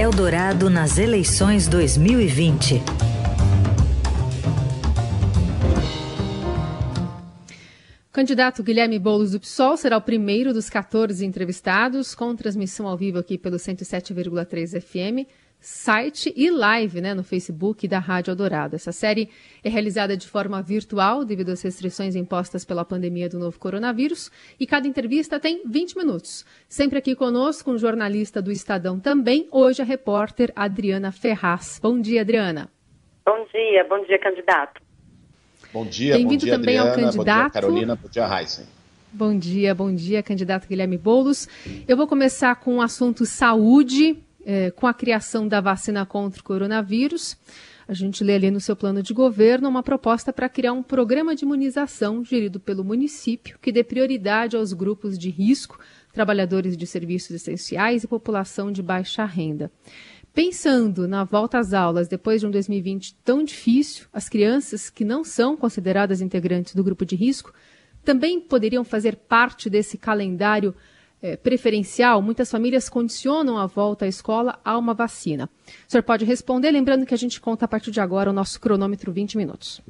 Eldorado nas eleições 2020. candidato Guilherme Boulos do PSOL será o primeiro dos 14 entrevistados, com transmissão ao vivo aqui pelo 107,3 FM, site e live né, no Facebook da Rádio Eldorado. Essa série é realizada de forma virtual devido às restrições impostas pela pandemia do novo coronavírus e cada entrevista tem 20 minutos. Sempre aqui conosco um jornalista do Estadão também, hoje a repórter Adriana Ferraz. Bom dia, Adriana. Bom dia, bom dia, candidato. Bom dia, bom dia, também Adriana, ao candidato. Bom dia, Carolina, bom dia, Heisen. Bom dia, bom dia, candidato Guilherme Boulos. Eu vou começar com o assunto saúde, é, com a criação da vacina contra o coronavírus. A gente lê ali no seu plano de governo uma proposta para criar um programa de imunização gerido pelo município que dê prioridade aos grupos de risco, trabalhadores de serviços essenciais e população de baixa renda. Pensando na volta às aulas depois de um 2020 tão difícil, as crianças que não são consideradas integrantes do grupo de risco também poderiam fazer parte desse calendário é, preferencial. Muitas famílias condicionam a volta à escola a uma vacina. O senhor pode responder, lembrando que a gente conta a partir de agora o nosso cronômetro 20 minutos.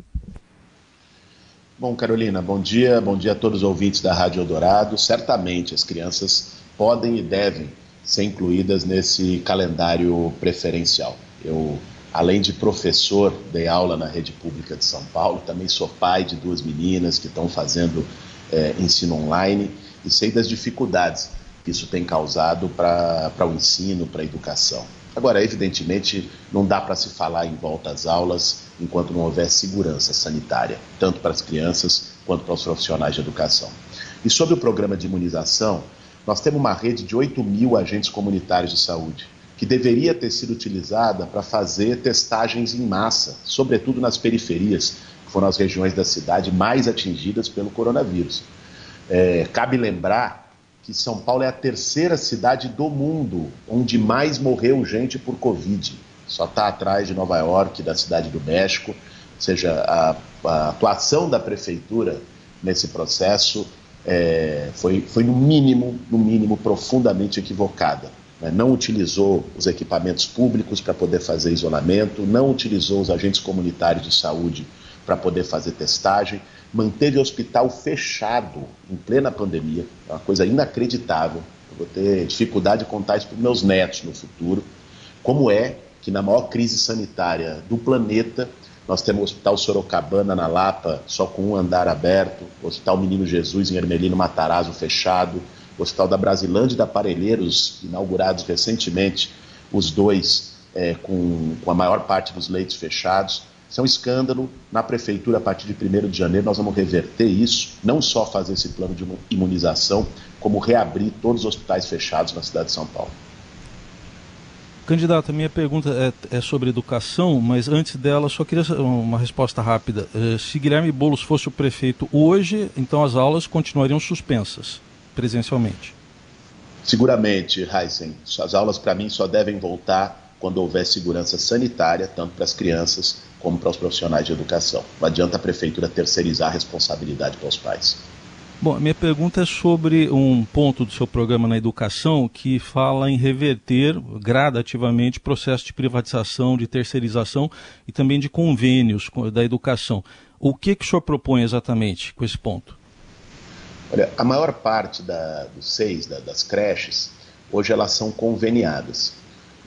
Bom, Carolina, bom dia, bom dia a todos os ouvintes da Rádio Eldorado. Certamente as crianças podem e devem ser incluídas nesse calendário preferencial. Eu, além de professor, dei aula na rede pública de São Paulo, também sou pai de duas meninas que estão fazendo é, ensino online e sei das dificuldades que isso tem causado para o ensino, para a educação. Agora, evidentemente, não dá para se falar em volta às aulas enquanto não houver segurança sanitária, tanto para as crianças quanto para os profissionais de educação. E sobre o programa de imunização, nós temos uma rede de 8 mil agentes comunitários de saúde, que deveria ter sido utilizada para fazer testagens em massa, sobretudo nas periferias, que foram as regiões da cidade mais atingidas pelo coronavírus. É, cabe lembrar que São Paulo é a terceira cidade do mundo onde mais morreu gente por Covid. Só está atrás de Nova York, da cidade do México. Ou seja, a, a atuação da prefeitura nesse processo é, foi, foi no mínimo, no mínimo, profundamente equivocada. Né? Não utilizou os equipamentos públicos para poder fazer isolamento, não utilizou os agentes comunitários de saúde para poder fazer testagem, manteve o hospital fechado em plena pandemia, é uma coisa inacreditável. Eu vou ter dificuldade de contar isso para meus netos no futuro. Como é que na maior crise sanitária do planeta nós temos o Hospital Sorocabana, na Lapa, só com um andar aberto, o Hospital Menino Jesus, em Ermelino Matarazzo, fechado, o Hospital da Brasilândia e da Parelheiros, inaugurados recentemente, os dois é, com, com a maior parte dos leitos fechados. Isso é um escândalo. Na prefeitura, a partir de 1 de janeiro, nós vamos reverter isso, não só fazer esse plano de imunização, como reabrir todos os hospitais fechados na cidade de São Paulo. Candidato, a minha pergunta é, é, sobre educação, mas antes dela, só queria uma resposta rápida. Eh, se Guilherme Boulos fosse o prefeito hoje, então as aulas continuariam suspensas presencialmente? Seguramente, Heisen. As aulas, para mim, só devem voltar quando houver segurança sanitária, tanto para as crianças como para os profissionais de educação. Não adianta a prefeitura terceirizar a responsabilidade para os pais. Bom, minha pergunta é sobre um ponto do seu programa na educação que fala em reverter gradativamente o processo de privatização, de terceirização e também de convênios da educação. O que, que o senhor propõe exatamente com esse ponto? Olha, a maior parte da, dos seis, da, das creches, hoje elas são conveniadas.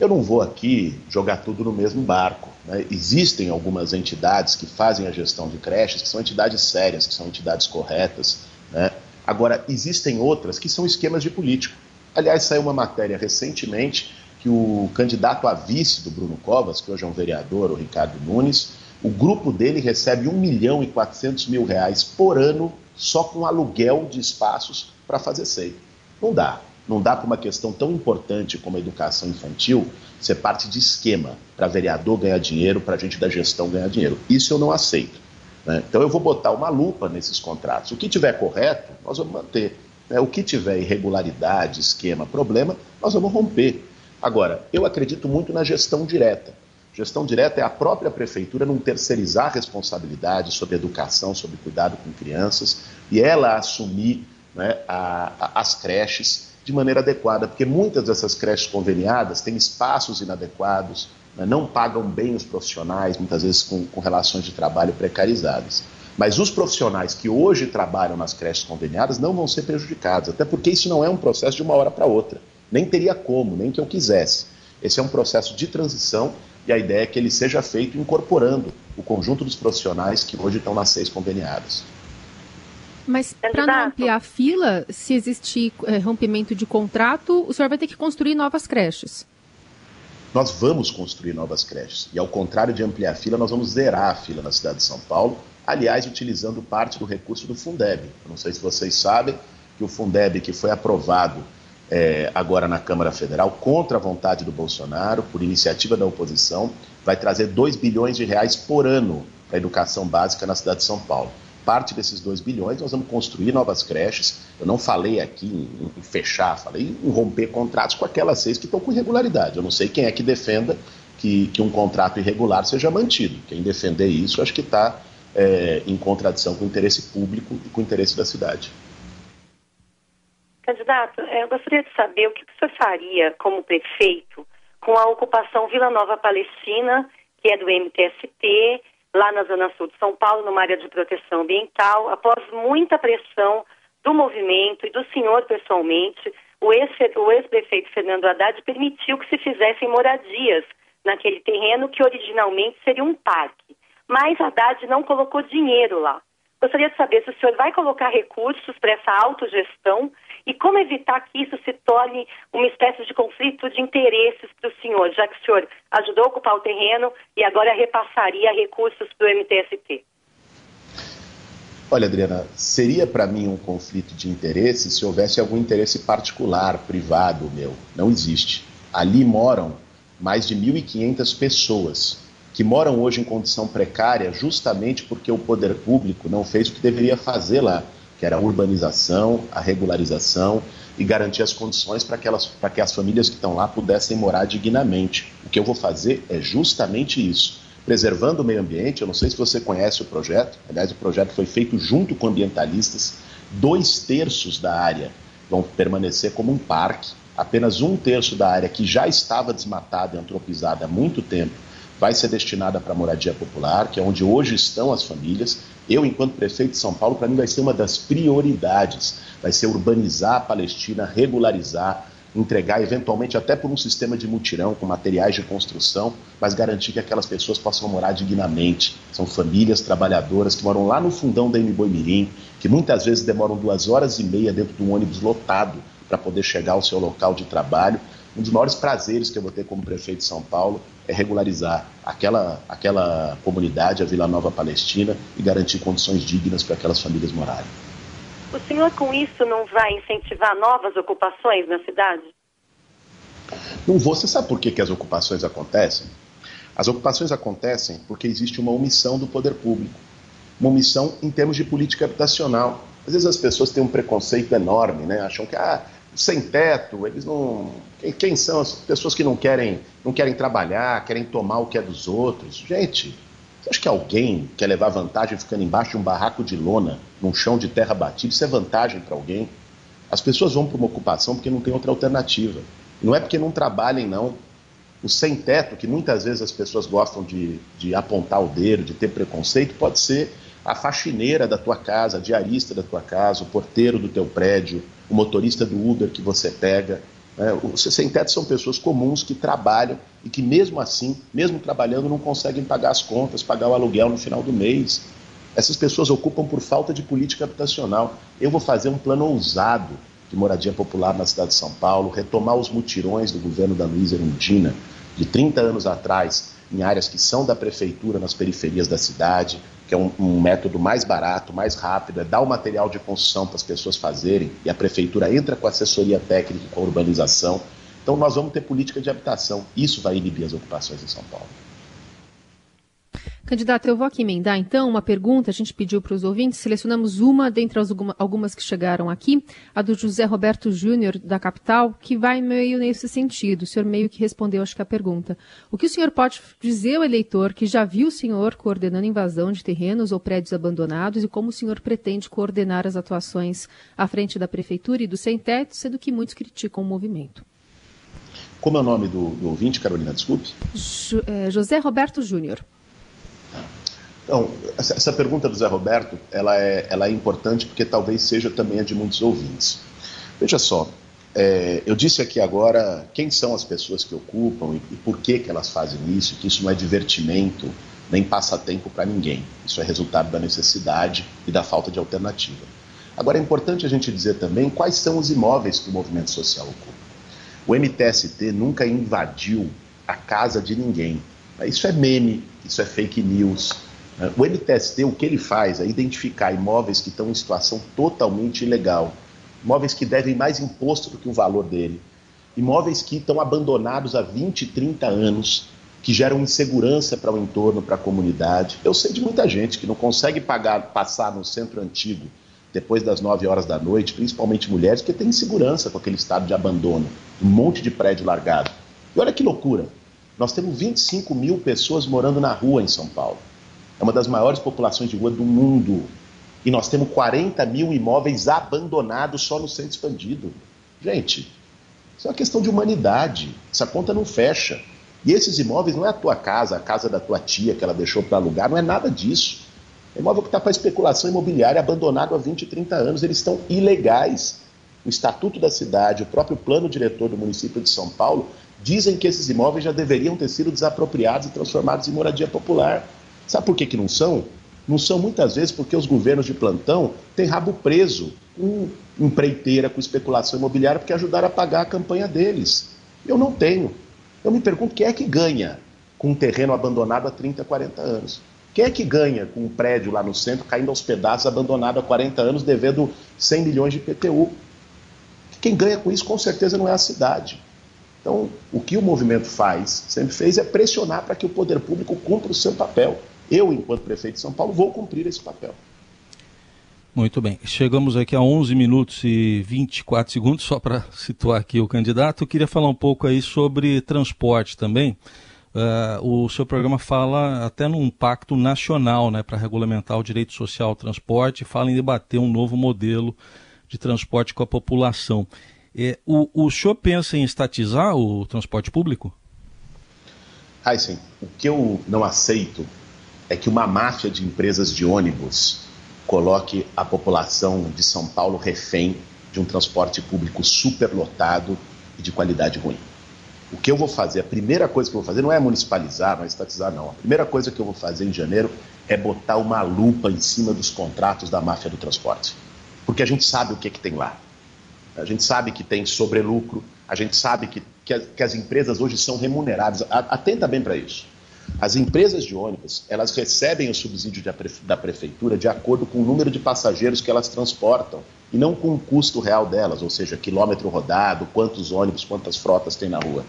Eu não vou aqui jogar tudo no mesmo barco. Né? Existem algumas entidades que fazem a gestão de creches, que são entidades sérias, que são entidades corretas, né? Agora, existem outras que são esquemas de político. Aliás, saiu uma matéria recentemente que o candidato a vice do Bruno Covas, que hoje é um vereador, o Ricardo Nunes, o grupo dele recebe 1 milhão e 400 mil reais por ano só com aluguel de espaços para fazer seio. Não dá. Não dá para uma questão tão importante como a educação infantil ser parte de esquema para vereador ganhar dinheiro, para gente da gestão ganhar dinheiro. Isso eu não aceito. Né? Então eu vou botar uma lupa nesses contratos. O que tiver correto, nós vamos manter. Né? O que tiver irregularidade, esquema, problema, nós vamos romper. Agora, eu acredito muito na gestão direta. Gestão direta é a própria prefeitura não terceirizar responsabilidade sobre educação, sobre cuidado com crianças, e ela assumir né, a, a, as creches de maneira adequada, porque muitas dessas creches conveniadas têm espaços inadequados, né, não pagam bem os profissionais, muitas vezes com, com relações de trabalho precarizadas. Mas os profissionais que hoje trabalham nas creches conveniadas não vão ser prejudicados, até porque isso não é um processo de uma hora para outra. Nem teria como, nem que eu quisesse. Esse é um processo de transição e a ideia é que ele seja feito incorporando o conjunto dos profissionais que hoje estão nas seis conveniadas. Mas para não ampliar a fila, se existir é, rompimento de contrato, o senhor vai ter que construir novas creches. Nós vamos construir novas creches. E ao contrário de ampliar a fila, nós vamos zerar a fila na cidade de São Paulo, aliás, utilizando parte do recurso do Fundeb. Eu não sei se vocês sabem que o Fundeb, que foi aprovado é, agora na Câmara Federal, contra a vontade do Bolsonaro, por iniciativa da oposição, vai trazer 2 bilhões de reais por ano para a educação básica na cidade de São Paulo. Parte desses 2 bilhões nós vamos construir novas creches. Eu não falei aqui em, em fechar, falei em romper contratos com aquelas seis que estão com irregularidade. Eu não sei quem é que defenda que, que um contrato irregular seja mantido. Quem defender isso, acho que está é, em contradição com o interesse público e com o interesse da cidade. Candidato, é, eu gostaria de saber o que senhor faria como prefeito com a ocupação Vila Nova Palestina, que é do MTST, lá na Zona Sul de São Paulo, numa área de proteção ambiental, após muita pressão do movimento e do senhor pessoalmente, o ex-prefeito Fernando Haddad permitiu que se fizessem moradias naquele terreno que originalmente seria um parque. Mas Haddad não colocou dinheiro lá. Gostaria de saber se o senhor vai colocar recursos para essa autogestão e como evitar que isso se torne uma espécie de conflito de interesses para o senhor, já que o senhor ajudou a ocupar o terreno e agora repassaria recursos para o MTST. Olha, Adriana, seria para mim um conflito de interesses se houvesse algum interesse particular, privado meu. Não existe. Ali moram mais de 1.500 pessoas que moram hoje em condição precária justamente porque o poder público não fez o que deveria fazer lá que era a urbanização, a regularização e garantir as condições para que, elas, que as famílias que estão lá pudessem morar dignamente. O que eu vou fazer é justamente isso. Preservando o meio ambiente, eu não sei se você conhece o projeto, aliás, o projeto foi feito junto com ambientalistas. Dois terços da área vão permanecer como um parque, apenas um terço da área que já estava desmatada e antropizada há muito tempo vai ser destinada para moradia popular, que é onde hoje estão as famílias. Eu, enquanto prefeito de São Paulo, para mim vai ser uma das prioridades. Vai ser urbanizar a Palestina, regularizar, entregar eventualmente até por um sistema de mutirão com materiais de construção, mas garantir que aquelas pessoas possam morar dignamente. São famílias trabalhadoras que moram lá no fundão da Mboi Mirim, que muitas vezes demoram duas horas e meia dentro de um ônibus lotado para poder chegar ao seu local de trabalho um dos maiores prazeres que eu vou ter como prefeito de São Paulo é regularizar aquela, aquela comunidade, a Vila Nova Palestina, e garantir condições dignas para aquelas famílias morarem. O senhor, com isso, não vai incentivar novas ocupações na cidade? Não vou. Você sabe por que, que as ocupações acontecem? As ocupações acontecem porque existe uma omissão do poder público. Uma omissão em termos de política habitacional. Às vezes as pessoas têm um preconceito enorme, né? Acham que ah, sem teto, eles não. Quem, quem, são as pessoas que não querem, não querem trabalhar, querem tomar o que é dos outros? Gente, você acha que alguém quer levar vantagem ficando embaixo de um barraco de lona, num chão de terra batida? Isso é vantagem para alguém? As pessoas vão para uma ocupação porque não tem outra alternativa. Não é porque não trabalhem, não. O sem teto, que muitas vezes as pessoas gostam de, de apontar o dedo, de ter preconceito, pode ser a faxineira da tua casa, a diarista da tua casa, o porteiro do teu prédio, o motorista do Uber que você pega. Né? Os sem-teto são pessoas comuns que trabalham e que, mesmo assim, mesmo trabalhando, não conseguem pagar as contas, pagar o aluguel no final do mês. Essas pessoas ocupam por falta de política habitacional. Eu vou fazer um plano ousado de moradia popular na cidade de São Paulo, retomar os mutirões do governo da Luísa Erundina, de 30 anos atrás, em áreas que são da prefeitura, nas periferias da cidade, que é um, um, método mais barato, mais rápido, é dar o material de construção para as pessoas fazerem e a prefeitura entra com assessoria técnica com urbanização. Então nós vamos ter política de habitação. Isso vai inibir as ocupações em São Paulo. Candidato, eu vou aqui emendar então uma pergunta. A gente pediu para os ouvintes, selecionamos uma dentre as algumas que chegaram aqui, a do José Roberto Júnior, da capital, que vai meio nesse sentido. O senhor meio que respondeu, acho que a pergunta. O que o senhor pode dizer ao eleitor que já viu o senhor coordenando invasão de terrenos ou prédios abandonados e como o senhor pretende coordenar as atuações à frente da prefeitura e do sem teto, sendo que muitos criticam o movimento? Como é o nome do, do ouvinte, Carolina? Desculpe. Jo, é, José Roberto Júnior. Então, essa, pergunta do Zé Roberto, ela é, ela é importante porque talvez seja também a de muitos ouvintes. Veja só, é, eu disse aqui agora quem são as pessoas que ocupam e, e, por que, que elas fazem isso, que isso não é divertimento nem passatempo para ninguém. Isso é resultado da necessidade e da falta de alternativa. Agora é importante a gente dizer também quais são os imóveis que o movimento social ocupa. O MTST nunca invadiu a casa de ninguém. Isso é meme, isso é fake news, o MTST, o que ele faz é identificar imóveis que estão em situação totalmente ilegal, imóveis que devem mais imposto do que o valor dele, imóveis que estão abandonados há 20, 30 anos, que geram insegurança para o entorno, para a comunidade. Eu sei de muita gente que não consegue pagar, passar no centro antigo depois das 9 horas da noite, principalmente mulheres, que têm insegurança com aquele estado de abandono, um monte de prédio largado. E olha que loucura, nós temos 25 mil pessoas morando na rua em São Paulo. É uma das maiores populações de rua do mundo. E nós temos 40 mil imóveis abandonados só no centro expandido. Gente, isso é uma questão de humanidade. Essa conta não fecha. E esses imóveis não é a tua casa, a casa da tua tia que ela deixou para alugar, não é nada disso. É imóvel que está para especulação imobiliária, abandonado há 20, 30 anos, eles estão ilegais. O Estatuto da Cidade, o próprio plano diretor do município de São Paulo, dizem que esses imóveis já deveriam ter sido desapropriados e transformados em moradia popular. Sabe por que, que não são? Não são muitas vezes porque os governos de plantão têm rabo preso com empreiteira, com especulação imobiliária, porque ajudaram a pagar a campanha deles. Eu não tenho. Eu me pergunto quem é que ganha com um terreno abandonado há 30, 40 anos? Quem é que ganha com um prédio lá no centro caindo aos pedaços, abandonado há 40 anos, devendo 100 milhões de PTU? Quem ganha com isso, com certeza, não é a cidade. Então, o que o movimento faz, sempre fez, é pressionar para que o poder público cumpra o seu papel. Eu, enquanto prefeito de São Paulo, vou cumprir esse papel. Muito bem. Chegamos aqui a 11 minutos e 24 segundos, só para situar aqui o candidato. Eu queria falar um pouco aí sobre transporte também. Uh, o seu programa fala até num pacto nacional né, para regulamentar o direito social ao transporte, fala em debater um novo modelo de transporte com a população. É, o, o senhor pensa em estatizar o transporte público? Heisen, o que eu não aceito é que uma máfia de empresas de ônibus coloque a população de São Paulo refém de um transporte público superlotado e de qualidade ruim. O que eu vou fazer, a primeira coisa que eu vou fazer não é municipalizar, não é estatizar, não. A primeira coisa que eu vou fazer em janeiro é botar uma lupa em cima dos contratos da máfia do transporte. Porque a gente sabe o que, é que tem lá. A gente sabe que tem sobrelucro, a gente sabe que, que, que as empresas hoje são remuneradas. Atenta bem para isso. As empresas de ônibus, elas recebem o subsídio da prefeitura de acordo com o número de passageiros que elas transportam e não com o custo real delas, ou seja, quilômetro rodado, quantos ônibus, quantas frotas tem na rua.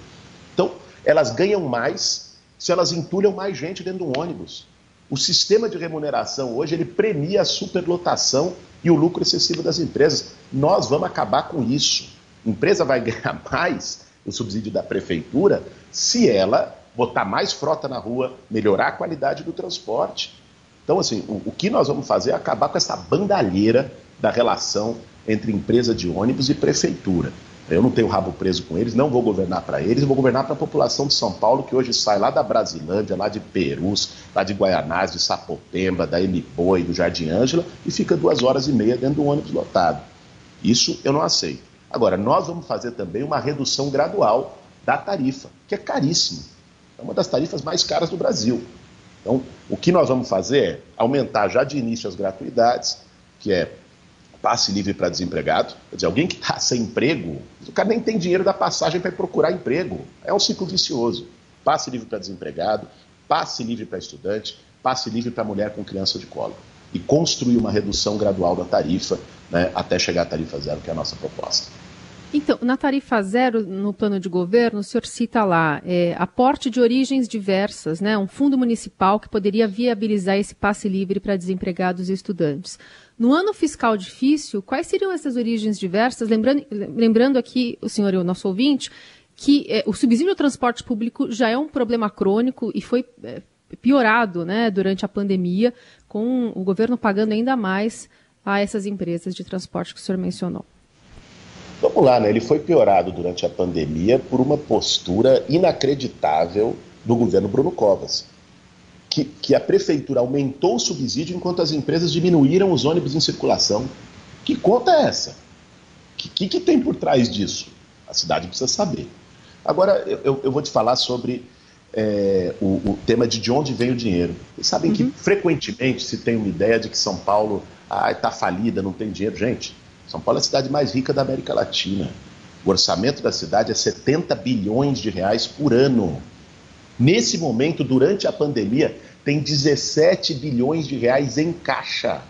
Então, elas ganham mais se elas entulham mais gente dentro de um ônibus. O sistema de remuneração hoje ele premia a superlotação e o lucro excessivo das empresas. Nós vamos acabar com isso. A empresa vai ganhar mais o subsídio da prefeitura se ela botar mais frota na rua, melhorar a qualidade do transporte. Então, assim, o, o que nós vamos fazer é acabar com essa bandalheira da relação entre empresa de ônibus e prefeitura. Eu não tenho rabo preso com eles, não vou governar para eles, vou governar para a população de São Paulo, que hoje sai lá da Brasilândia, lá de Perus, lá de Guaianás, de Sapopemba, da Emiboi, do Jardim Ângela, e fica duas horas e meia dentro do ônibus lotado. Isso eu não aceito. Agora, nós vamos fazer também uma redução gradual da tarifa, que é caríssima. É uma das tarifas mais caras do Brasil. Então, o que nós vamos fazer é aumentar já de início as gratuidades, que é passe livre para desempregado. Quer dizer, alguém que está sem emprego, o cara nem tem dinheiro da passagem para procurar emprego. É um ciclo vicioso. Passe livre para desempregado, passe livre para estudante, passe livre para mulher com criança de colo. E construir uma redução gradual da tarifa né, até chegar à tarifa zero, que é a nossa proposta. Então, na tarifa zero, no plano de governo, o senhor cita lá é, aporte de origens diversas, né, um fundo municipal que poderia viabilizar esse passe livre para desempregados e estudantes. No ano fiscal difícil, quais seriam essas origens diversas? Lembrando, lembrando aqui, o senhor e o nosso ouvinte, que é, o subsídio ao transporte público já é um problema crônico e foi é, piorado né, durante a pandemia, com o governo pagando ainda mais a essas empresas de transporte que o senhor mencionou. Vamos lá, né? Ele foi piorado durante a pandemia por uma postura inacreditável do governo Bruno Covas. Que, que a prefeitura aumentou o subsídio enquanto as empresas diminuíram os ônibus em circulação. Que conta é essa? O que, que, que, tem por trás disso? A cidade precisa saber. Agora, eu, eu vou te falar sobre é, o, o, tema de de onde vem o dinheiro. Vocês sabem uhum. que frequentemente se tem uma ideia de que São Paulo está ah, falida, não tem dinheiro. Gente, são Paulo é a cidade mais rica da América Latina. O orçamento da cidade é 70 bilhões de reais por ano. Nesse momento, durante a pandemia, tem 17 bilhões de reais em caixa,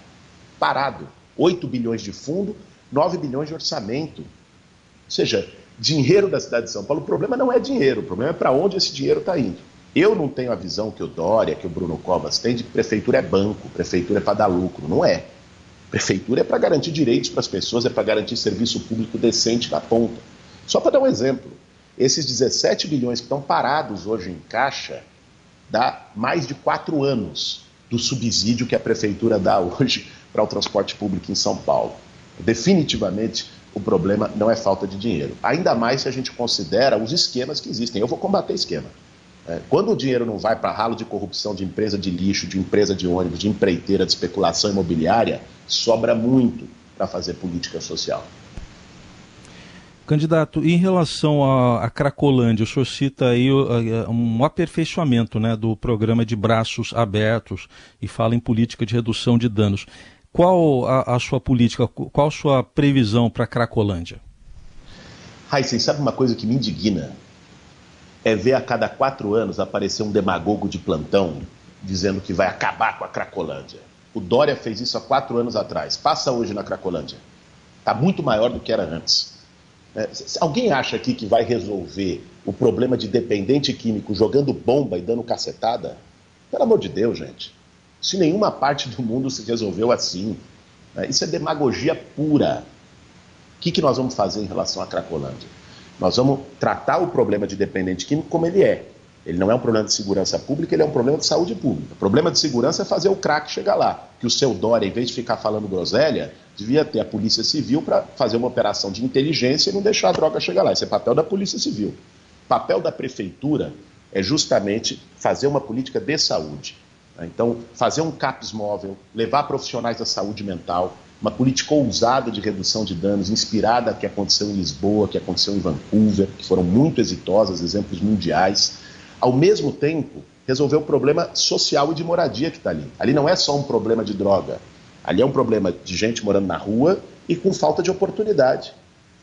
parado. 8 bilhões de fundo, 9 bilhões de orçamento. Ou seja, dinheiro da cidade de São Paulo, o problema não é dinheiro, o problema é para onde esse dinheiro está indo. Eu não tenho a visão que o Dória, que o Bruno Covas tem de que prefeitura é banco, prefeitura é para dar lucro. Não é. Prefeitura é para garantir direitos para as pessoas, é para garantir serviço público decente na ponta. Só para dar um exemplo, esses 17 bilhões que estão parados hoje em caixa dá mais de quatro anos do subsídio que a prefeitura dá hoje para o transporte público em São Paulo. Definitivamente, o problema não é falta de dinheiro. Ainda mais se a gente considera os esquemas que existem. Eu vou combater esquema. É, quando o dinheiro não vai para ralo de corrupção de empresa de lixo, de empresa de ônibus, de empreiteira, de especulação imobiliária, sobra muito para fazer política social. Candidato, em relação à Cracolândia, o senhor cita aí um aperfeiçoamento né, do programa de braços abertos e fala em política de redução de danos. Qual a, a sua política, qual a sua previsão para a Cracolândia? Raíssen, sabe uma coisa que me indigna? É ver a cada quatro anos aparecer um demagogo de plantão dizendo que vai acabar com a Cracolândia. O Dória fez isso há quatro anos atrás. Passa hoje na Cracolândia. Está muito maior do que era antes. É, alguém acha aqui que vai resolver o problema de dependente químico jogando bomba e dando cacetada? Pelo amor de Deus, gente. Se nenhuma parte do mundo se resolveu assim. É, isso é demagogia pura. O que, que nós vamos fazer em relação à Cracolândia? Nós vamos tratar o problema de dependente químico como ele é. Ele não é um problema de segurança pública, ele é um problema de saúde pública. O problema de segurança é fazer o crack chegar lá. Que o seu Dória, em vez de ficar falando groselha, devia ter a Polícia Civil para fazer uma operação de inteligência e não deixar a droga chegar lá. Esse é papel da Polícia Civil. O papel da Prefeitura é justamente fazer uma política de saúde. Então, fazer um CAPS móvel, levar profissionais da saúde mental, uma política ousada de redução de danos, inspirada que aconteceu em Lisboa, que aconteceu em Vancouver, que foram muito exitosas, exemplos mundiais ao mesmo tempo, resolver o problema social e de moradia que está ali. Ali não é só um problema de droga, ali é um problema de gente morando na rua e com falta de oportunidade.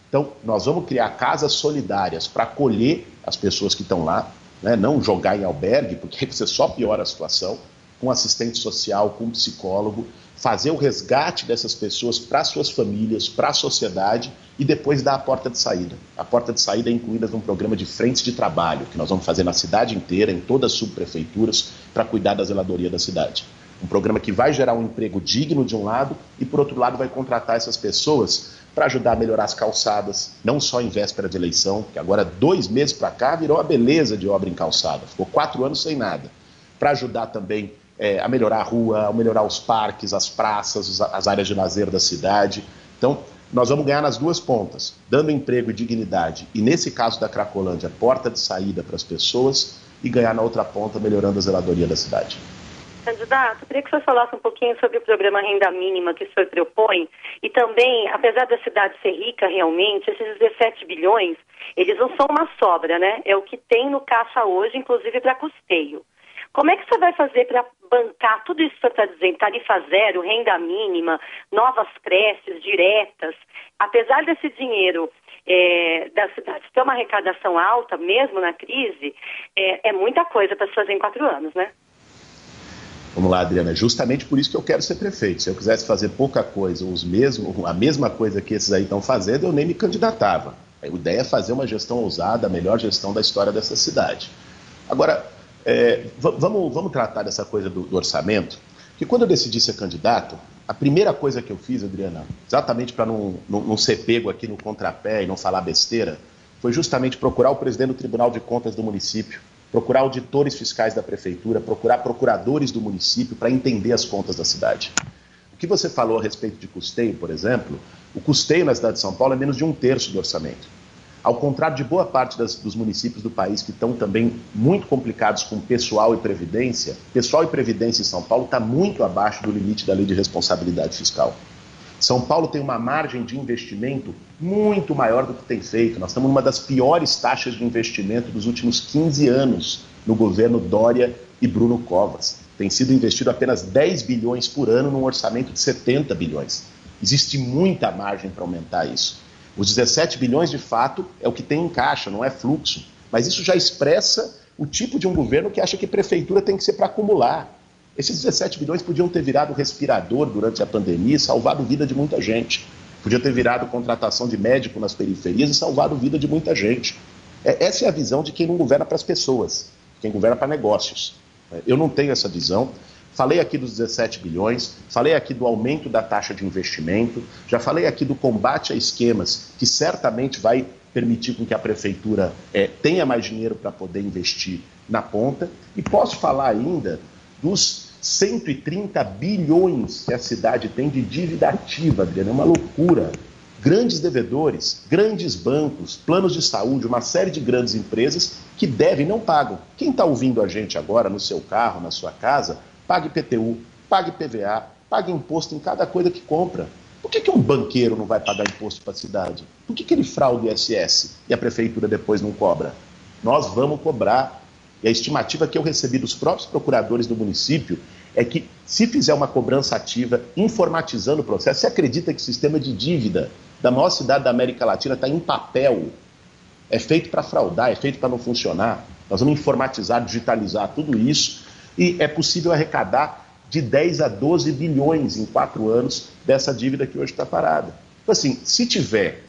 Então, nós vamos criar casas solidárias para acolher as pessoas que estão lá, né? não jogar em albergue, porque você só piora a situação, com assistente social, com psicólogo, fazer o resgate dessas pessoas para suas famílias, para a sociedade e depois dar a porta de saída. A porta de saída é incluída num programa de frentes de trabalho que nós vamos fazer na cidade inteira, em todas as subprefeituras, para cuidar da zeladoria da cidade. Um programa que vai gerar um emprego digno de um lado e, por outro lado, vai contratar essas pessoas para ajudar a melhorar as calçadas, não só em véspera de eleição, que agora, dois meses para cá, virou a beleza de obra em calçada. Ficou quatro anos sem nada. Para ajudar também é, a melhorar a rua, a melhorar os parques, as praças, as áreas de lazer da cidade. Então, nós vamos ganhar nas duas pontas, dando emprego e dignidade, e nesse caso da Cracolândia, porta de saída para as pessoas, e ganhar na outra ponta, melhorando a zeladoria da cidade. Candidato, queria que o senhor falasse um pouquinho sobre o programa Renda Mínima que o senhor propõe e também, apesar da cidade ser rica realmente, esses 17 bilhões, eles não são uma sobra, né? É o que tem no caixa hoje, inclusive para custeio. Como é que você vai fazer para bancar tudo isso que você está dizendo, tarifa zero, renda mínima, novas creches diretas? Apesar desse dinheiro é, da cidade ter uma arrecadação alta, mesmo na crise, é, é muita coisa para se fazer em quatro anos, né? Vamos lá, Adriana. Justamente por isso que eu quero ser prefeito. Se eu quisesse fazer pouca coisa, os a mesma coisa que esses aí estão fazendo, eu nem me candidatava. A ideia é fazer uma gestão ousada, a melhor gestão da história dessa cidade. Agora, é, vamos, vamos tratar dessa coisa do, do orçamento, que quando eu decidi ser candidato, a primeira coisa que eu fiz, Adriana, exatamente para não, não, não ser pego aqui no contrapé e não falar besteira, foi justamente procurar o presidente do Tribunal de Contas do município, procurar auditores fiscais da prefeitura, procurar procuradores do município para entender as contas da cidade. O que você falou a respeito de custeio, por exemplo, o custeio na cidade de São Paulo é menos de um terço do orçamento. Ao contrário de boa parte das, dos municípios do país que estão também muito complicados com pessoal e previdência, pessoal e previdência em São Paulo está muito abaixo do limite da lei de responsabilidade fiscal. São Paulo tem uma margem de investimento muito maior do que tem feito. Nós estamos numa das piores taxas de investimento dos últimos 15 anos no governo Dória e Bruno Covas. Tem sido investido apenas 10 bilhões por ano num orçamento de 70 bilhões. Existe muita margem para aumentar isso. Os 17 bilhões, de fato, é o que tem em caixa, não é fluxo. Mas isso já expressa o tipo de um governo que acha que prefeitura tem que ser para acumular. Esses 17 bilhões podiam ter virado respirador durante a pandemia e salvado vida de muita gente. Podia ter virado contratação de médico nas periferias e salvado vida de muita gente. É, essa é a visão de quem não governa para as pessoas, quem governa para negócios. Eu não tenho essa visão. Falei aqui dos 17 bilhões, falei aqui do aumento da taxa de investimento, já falei aqui do combate a esquemas, que certamente vai permitir com que a prefeitura é, tenha mais dinheiro para poder investir na ponta. E posso falar ainda dos 130 bilhões que a cidade tem de dívida ativa, Adriana, é uma loucura. Grandes devedores, grandes bancos, planos de saúde, uma série de grandes empresas que devem não pagam. Quem está ouvindo a gente agora no seu carro, na sua casa, pague PTU, pague PVA, pague imposto em cada coisa que compra. Por que, que um banqueiro não vai pagar imposto para a cidade? Por que, que ele fraude o ISS e a prefeitura depois não cobra? Nós vamos cobrar e a estimativa que eu recebi dos próprios procuradores do município é que, se fizer uma cobrança ativa, informatizando o processo, você acredita que o sistema de dívida da maior cidade da América Latina está em papel? É feito para fraudar, é feito para não funcionar. Nós vamos informatizar, digitalizar tudo isso e é possível arrecadar de 10 a 12 bilhões em quatro anos dessa dívida que hoje está parada. Então, assim, se tiver,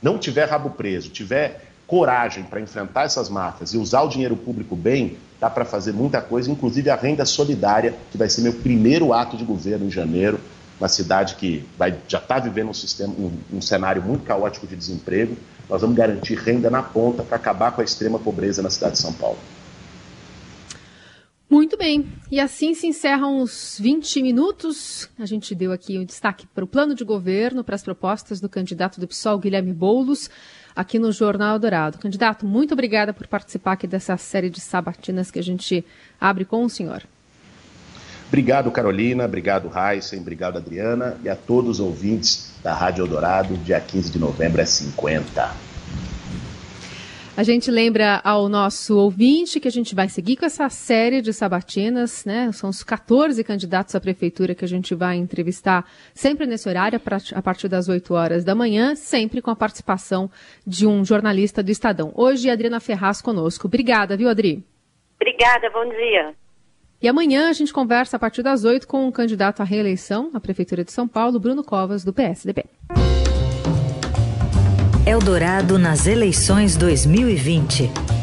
não tiver rabo preso, tiver coragem para enfrentar essas máfias e usar o dinheiro público bem, dá para fazer muita coisa, inclusive a renda solidária, que vai ser meu primeiro ato de governo em janeiro, uma cidade que vai, já está vivendo um, sistema, um, um cenário muito caótico de desemprego. Nós vamos garantir renda na ponta para acabar com a extrema pobreza na cidade de São Paulo. Muito bem, e assim se encerram os 20 minutos. A gente deu aqui um destaque para o plano de governo, para as propostas do candidato do PSOL, Guilherme Boulos aqui no Jornal Dourado. Candidato, muito obrigada por participar aqui dessa série de sabatinas que a gente abre com o senhor. Obrigado, Carolina. Obrigado, Heisen. Obrigado, Adriana. E a todos os ouvintes da Rádio Eldorado. Dia 15 de novembro é 50. A gente lembra ao nosso ouvinte que a gente vai seguir com essa série de sabatinas, né? São os 14 candidatos à prefeitura que a gente vai entrevistar sempre nesse horário, a partir das 8 horas da manhã, sempre com a participação de um jornalista do Estadão. Hoje, Adriana Ferraz conosco. Obrigada, viu, Adri? Obrigada, bom dia. E amanhã a gente conversa a partir das 8 com o candidato à reeleição à Prefeitura de São Paulo, Bruno Covas, do PSDB. Eldorado nas eleições 2020.